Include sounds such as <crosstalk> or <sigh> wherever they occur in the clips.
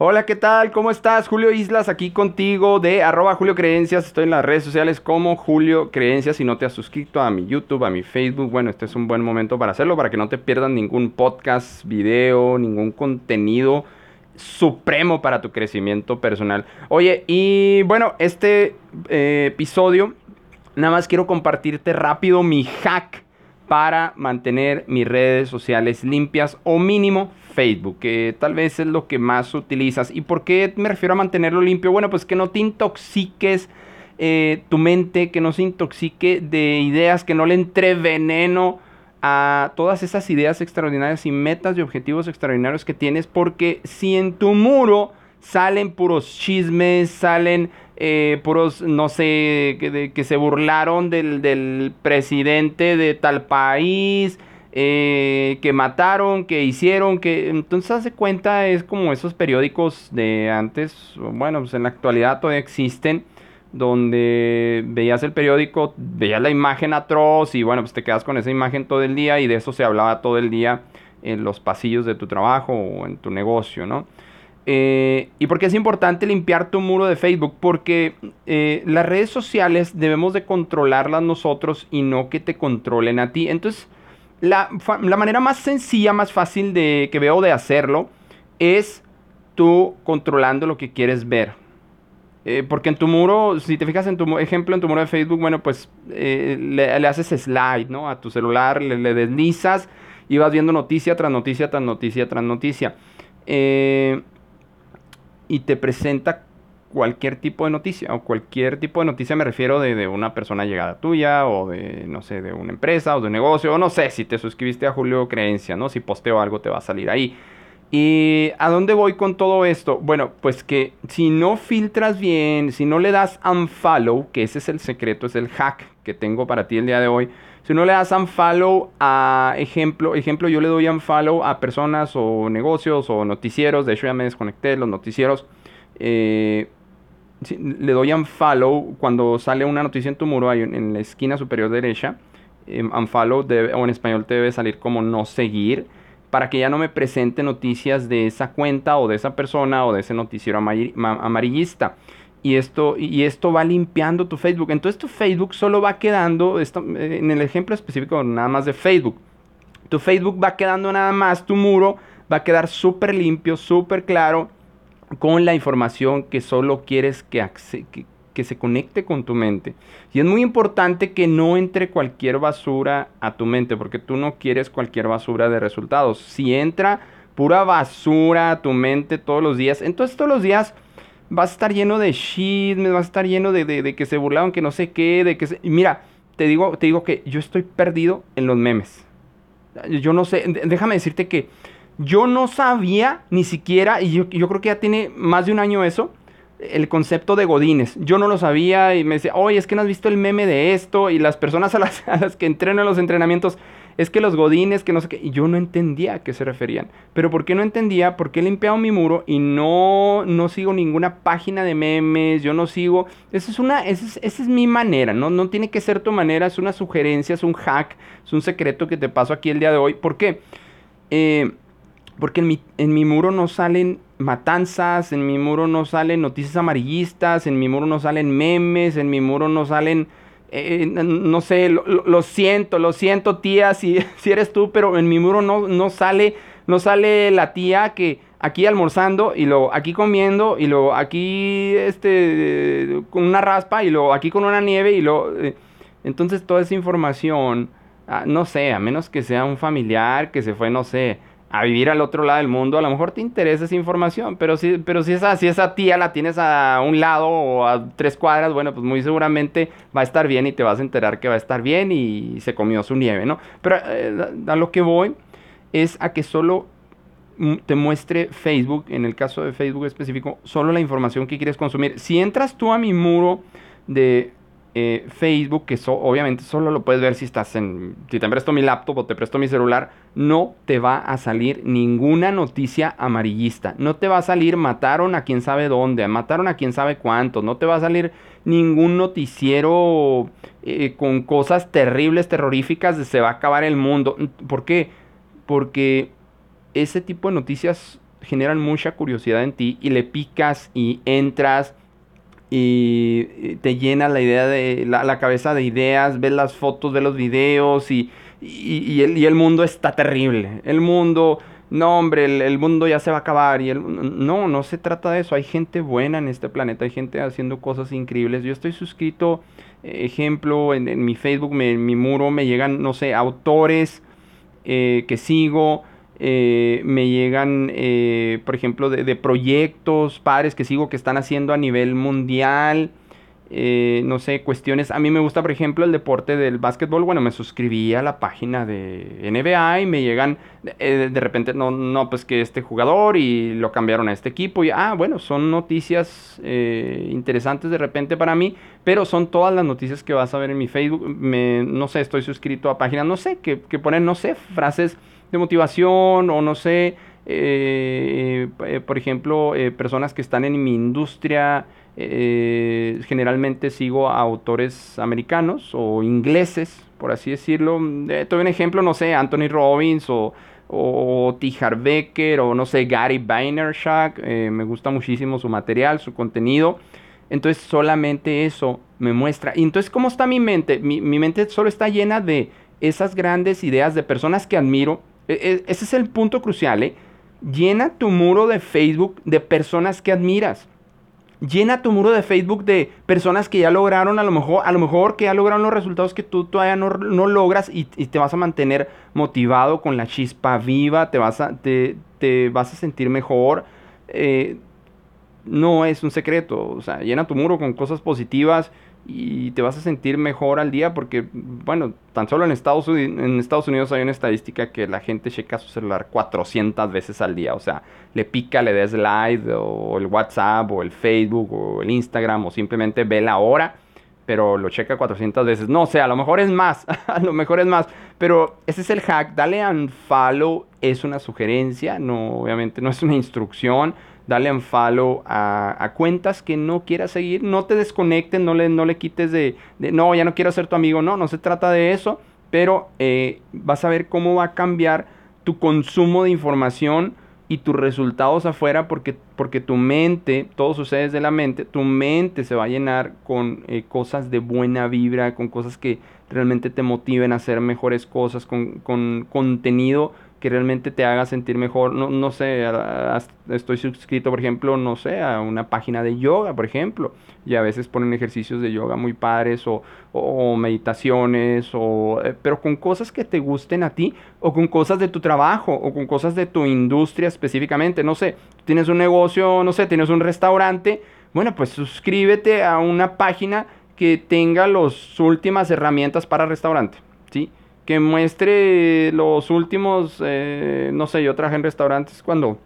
Hola, ¿qué tal? ¿Cómo estás? Julio Islas aquí contigo de arroba Julio Creencias. Estoy en las redes sociales como Julio Creencias. Si no te has suscrito a mi YouTube, a mi Facebook, bueno, este es un buen momento para hacerlo, para que no te pierdas ningún podcast, video, ningún contenido supremo para tu crecimiento personal. Oye, y bueno, este eh, episodio, nada más quiero compartirte rápido mi hack para mantener mis redes sociales limpias o mínimo Facebook, que tal vez es lo que más utilizas. ¿Y por qué me refiero a mantenerlo limpio? Bueno, pues que no te intoxiques eh, tu mente, que no se intoxique de ideas, que no le entre veneno a todas esas ideas extraordinarias y metas y objetivos extraordinarios que tienes, porque si en tu muro salen puros chismes, salen eh, puros, no sé, que, se burlaron del, presidente de tal país, eh, que mataron, que hicieron, que entonces hace cuenta es como esos periódicos de antes, bueno, pues en la actualidad todavía existen, donde veías el periódico, veías la imagen atroz y bueno, pues te quedas con esa imagen todo el día y de eso se hablaba todo el día en los pasillos de tu trabajo o en tu negocio, ¿no? Eh, ¿Y por qué es importante limpiar tu muro de Facebook? Porque eh, las redes sociales debemos de controlarlas nosotros y no que te controlen a ti. Entonces, la, manera más sencilla, más fácil de, que veo de hacerlo es tú controlando lo que quieres ver. Eh, porque en tu muro, si te fijas en tu ejemplo, en tu muro de Facebook, bueno, pues le, haces slide, ¿no? A tu celular, le, le, deslizas y vas viendo noticia tras noticia, tras noticia, tras noticia. Eh, y te presenta cualquier tipo de noticia, o cualquier tipo de noticia me refiero de, una persona llegada tuya, o de, no sé, de una empresa, o de un negocio, o no sé, si te suscribiste a Julio Creencia, ¿no? Si posteo algo te va a salir ahí. ¿Y a dónde voy con todo esto? Bueno, pues que si no filtras bien, si no le das unfollow, que ese es el secreto, es el hack que tengo para ti el día de hoy, si no le das unfollow a ejemplo, ejemplo, yo le doy unfollow a personas o negocios o noticieros. De hecho, ya me desconecté de los noticieros. Eh, le doy unfollow cuando sale una noticia en tu muro, ahí en, la esquina superior derecha. Eh, unfollow o en español te debe salir como no seguir para que ya no me presente noticias de esa cuenta o de esa persona o de ese noticiero amarillista y esto, y esto va limpiando tu Facebook. Entonces tu Facebook solo va quedando, eh, en el ejemplo específico nada más de Facebook, tu Facebook va quedando nada más, tu muro va a quedar súper limpio, súper claro, con la información que solo quieres que, que, que se conecte con tu mente. Y es muy importante que no entre cualquier basura a tu mente, porque tú no quieres cualquier basura de resultados. Si entra pura basura a tu mente todos los días, entonces todos los días vas a estar lleno de chismes, vas a estar lleno de, que se burlaron, que no sé qué, de que se... Mira, te digo, te digo que yo estoy perdido en los memes. Yo no sé, déjame decirte que yo no sabía ni siquiera, y yo, creo que ya tiene más de un año eso, el concepto de godines. Yo no lo sabía y me decía, oye, es que no has visto el meme de esto, y las personas a las, <laughs> que entreno en los entrenamientos, es que los godines, que no sé qué, y yo no entendía a qué se referían. Pero ¿por qué no entendía? Porque he limpiado mi muro y no, no sigo ninguna página de memes, yo no sigo, esa es una, esa es, mi manera, ¿no? no tiene que ser tu manera, es una sugerencia, es un hack, es un secreto que te paso aquí el día de hoy. ¿Por qué? Eh, porque en mi, en mi muro no salen matanzas, en mi muro no salen noticias amarillistas, en mi muro no salen memes, en mi muro no salen eh, no sé, lo, siento, lo siento tía, <laughs> si, si eres tú, pero en mi muro no, no, sale, no sale la tía que aquí almorzando y luego aquí comiendo y luego aquí este, con una raspa y luego aquí con una nieve y luego... Eh, entonces toda esa información, ah, no sé, a menos que sea un familiar que se fue, no sé, a vivir al otro lado del mundo, a lo mejor te interesa esa información, pero si, pero si, esa, si esa tía la tienes a un lado o a tres cuadras, bueno, pues muy seguramente va a estar bien y te vas a enterar que va a estar bien y se comió su nieve, ¿no? Pero eh, a lo que voy es a que solo te muestre Facebook, en el caso de Facebook específico, solo la información que quieres consumir. Si entras tú a mi muro de eh, Facebook, que obviamente solo lo puedes ver si estás en, si te presto mi laptop o te presto mi celular, no te va a salir ninguna noticia amarillista. No te va a salir mataron a quien sabe dónde, mataron a quien sabe cuánto. No te va a salir ningún noticiero eh, con cosas terribles, terroríficas de se va a acabar el mundo. ¿Por qué? Porque ese tipo de noticias generan mucha curiosidad en ti y le picas y entras y te llena la idea de la, cabeza de ideas, ves las fotos, ves los videos y, y, el, y, el, mundo está terrible. El mundo, no hombre, el, mundo ya se va a acabar. Y el, no, no se trata de eso. Hay gente buena en este planeta, hay gente haciendo cosas increíbles. Yo estoy suscrito, ejemplo, en, mi Facebook, en mi muro me llegan, no sé, autores eh, que sigo eh, me llegan, eh, por ejemplo, de, proyectos, padres que sigo que están haciendo a nivel mundial, eh, no sé, cuestiones. A mí me gusta, por ejemplo, el deporte del básquetbol. Bueno, me suscribí a la página de NBA y me llegan de repente, no, no, pues que este jugador y lo cambiaron a este equipo. Y, ah, bueno, son noticias interesantes de repente para mí, pero son todas las noticias que vas a ver en mi Facebook. Me, no sé, estoy suscrito a páginas, no sé, que, que ponen, no sé, frases de motivación o no sé, eh, eh, por ejemplo, eh, personas que están en mi industria, generalmente sigo a autores americanos o ingleses, por así decirlo. tuve un ejemplo, no sé, Anthony Robbins o, o T. Becker o no sé, Gary Vaynerchuk. me gusta muchísimo su material, su contenido. Entonces solamente eso me muestra. Y entonces, ¿cómo está mi mente? Mi, mi mente solo está llena de esas grandes ideas de personas que admiro e, e, ese es el punto crucial, ¿eh? Llena tu muro de Facebook de personas que admiras. Llena tu muro de Facebook de personas que ya lograron, a lo mejor, a lo mejor que ya lograron los resultados que tú todavía no, logras y, te vas a mantener motivado con la chispa viva, te vas a, te, vas a sentir mejor. Eh, no es un secreto, o sea, llena tu muro con cosas positivas y te vas a sentir mejor al día porque, bueno, tan solo en Estados, Unidos, en Estados Unidos hay una estadística que la gente checa su celular 400 veces al día, o sea, le pica, le des like o el WhatsApp o el Facebook o el Instagram o simplemente ve la hora, pero lo checa 400 veces. No sé, a lo mejor es más, <laughs> a lo mejor es más, pero ese es el hack, dale unfollow, es una sugerencia, no, obviamente no es una instrucción dale un follow a, cuentas que no quieras seguir, no te desconectes, no le, no le quites de, no, ya no quiero ser tu amigo, no, no se trata de eso, pero eh, vas a ver cómo va a cambiar tu consumo de información y tus resultados afuera porque, porque tu mente, todo sucede desde la mente, tu mente se va a llenar con eh, cosas de buena vibra, con cosas que realmente te motiven a hacer mejores cosas, con, con contenido que realmente te haga sentir mejor. No, no sé, estoy suscrito, por ejemplo, no sé, a una página de yoga, por ejemplo, y a veces ponen ejercicios de yoga muy padres o, o meditaciones, o, eh, pero con cosas que te gusten a ti, o con cosas de tu trabajo, o con cosas de tu industria específicamente. No sé, tienes un negocio, no sé, tienes un restaurante, bueno, pues suscríbete a una página que tenga las últimas herramientas para restaurante, ¿sí? Que muestre los últimos, eh, no sé, yo trabajé en restaurantes cuando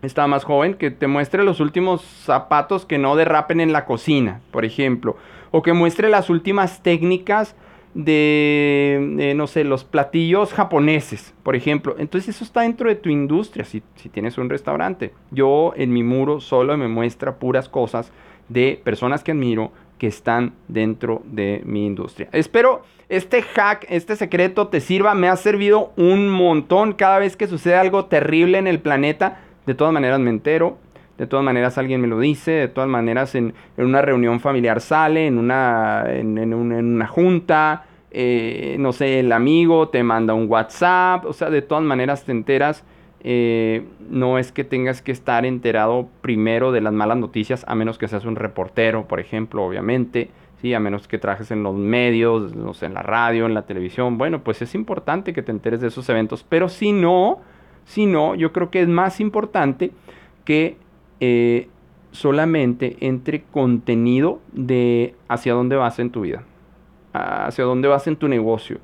estaba más joven, que te muestre los últimos zapatos que no derrapen en la cocina, por ejemplo, o que muestre las últimas técnicas de, no sé, los platillos japoneses, por ejemplo. Entonces eso está dentro de tu industria, si, si tienes un restaurante. Yo en mi muro solo me muestra puras cosas de personas que admiro, que están dentro de mi industria. Espero este hack, este secreto te sirva. Me ha servido un montón cada vez que sucede algo terrible en el planeta. De todas maneras me entero. De todas maneras alguien me lo dice. De todas maneras en, una reunión familiar sale. En una, en, una junta. Eh, no sé, el amigo te manda un WhatsApp. O sea, de todas maneras te enteras. Eh, no es que tengas que estar enterado primero de las malas noticias, a menos que seas un reportero, por ejemplo, obviamente, ¿sí? a menos que trabajes en los medios, en la radio, en la televisión. Bueno, pues es importante que te enteres de esos eventos, pero si no, si no, yo creo que es más importante que eh, solamente entre contenido de hacia dónde vas en tu vida, hacia dónde vas en tu negocio,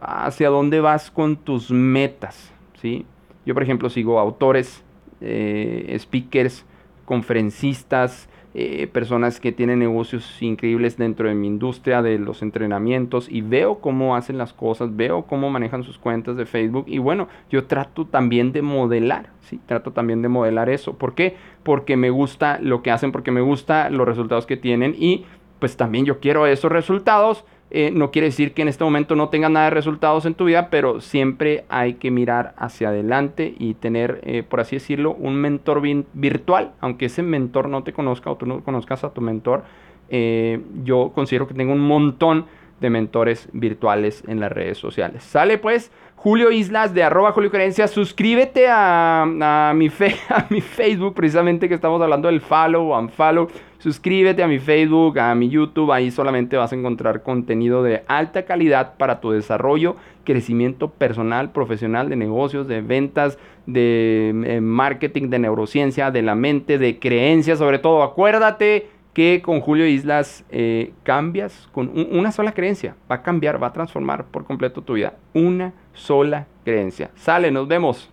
hacia dónde vas con tus metas, ¿sí? Yo, por ejemplo, sigo autores, eh, speakers, conferencistas, eh, personas que tienen negocios increíbles dentro de mi industria de los entrenamientos y veo cómo hacen las cosas, veo cómo manejan sus cuentas de Facebook y bueno, yo trato también de modelar, ¿sí? Trato también de modelar eso. ¿Por qué? Porque me gusta lo que hacen, porque me gusta los resultados que tienen y pues también yo quiero esos resultados Eh, no quiere decir que en este momento no tengas nada de resultados en tu vida, pero siempre hay que mirar hacia adelante y tener, eh, por así decirlo, un mentor virtual, aunque ese mentor no te conozca o tú no conozcas a tu mentor. Eh, yo considero que tengo un montón de mentores virtuales en las redes sociales. Sale pues Julio Islas de arroba Julio Creencia. Suscríbete a, mi <laughs> a mi Facebook, precisamente que estamos hablando del follow o unfollow. Suscríbete a mi Facebook, a mi YouTube. Ahí solamente vas a encontrar contenido de alta calidad para tu desarrollo, crecimiento personal, profesional, de negocios, de ventas, de eh, marketing, de neurociencia, de la mente, de creencias, sobre todo. Acuérdate que con Julio Islas eh, cambias con una sola creencia. Va a cambiar, va a transformar por completo tu vida. Una sola creencia. Sale, nos vemos.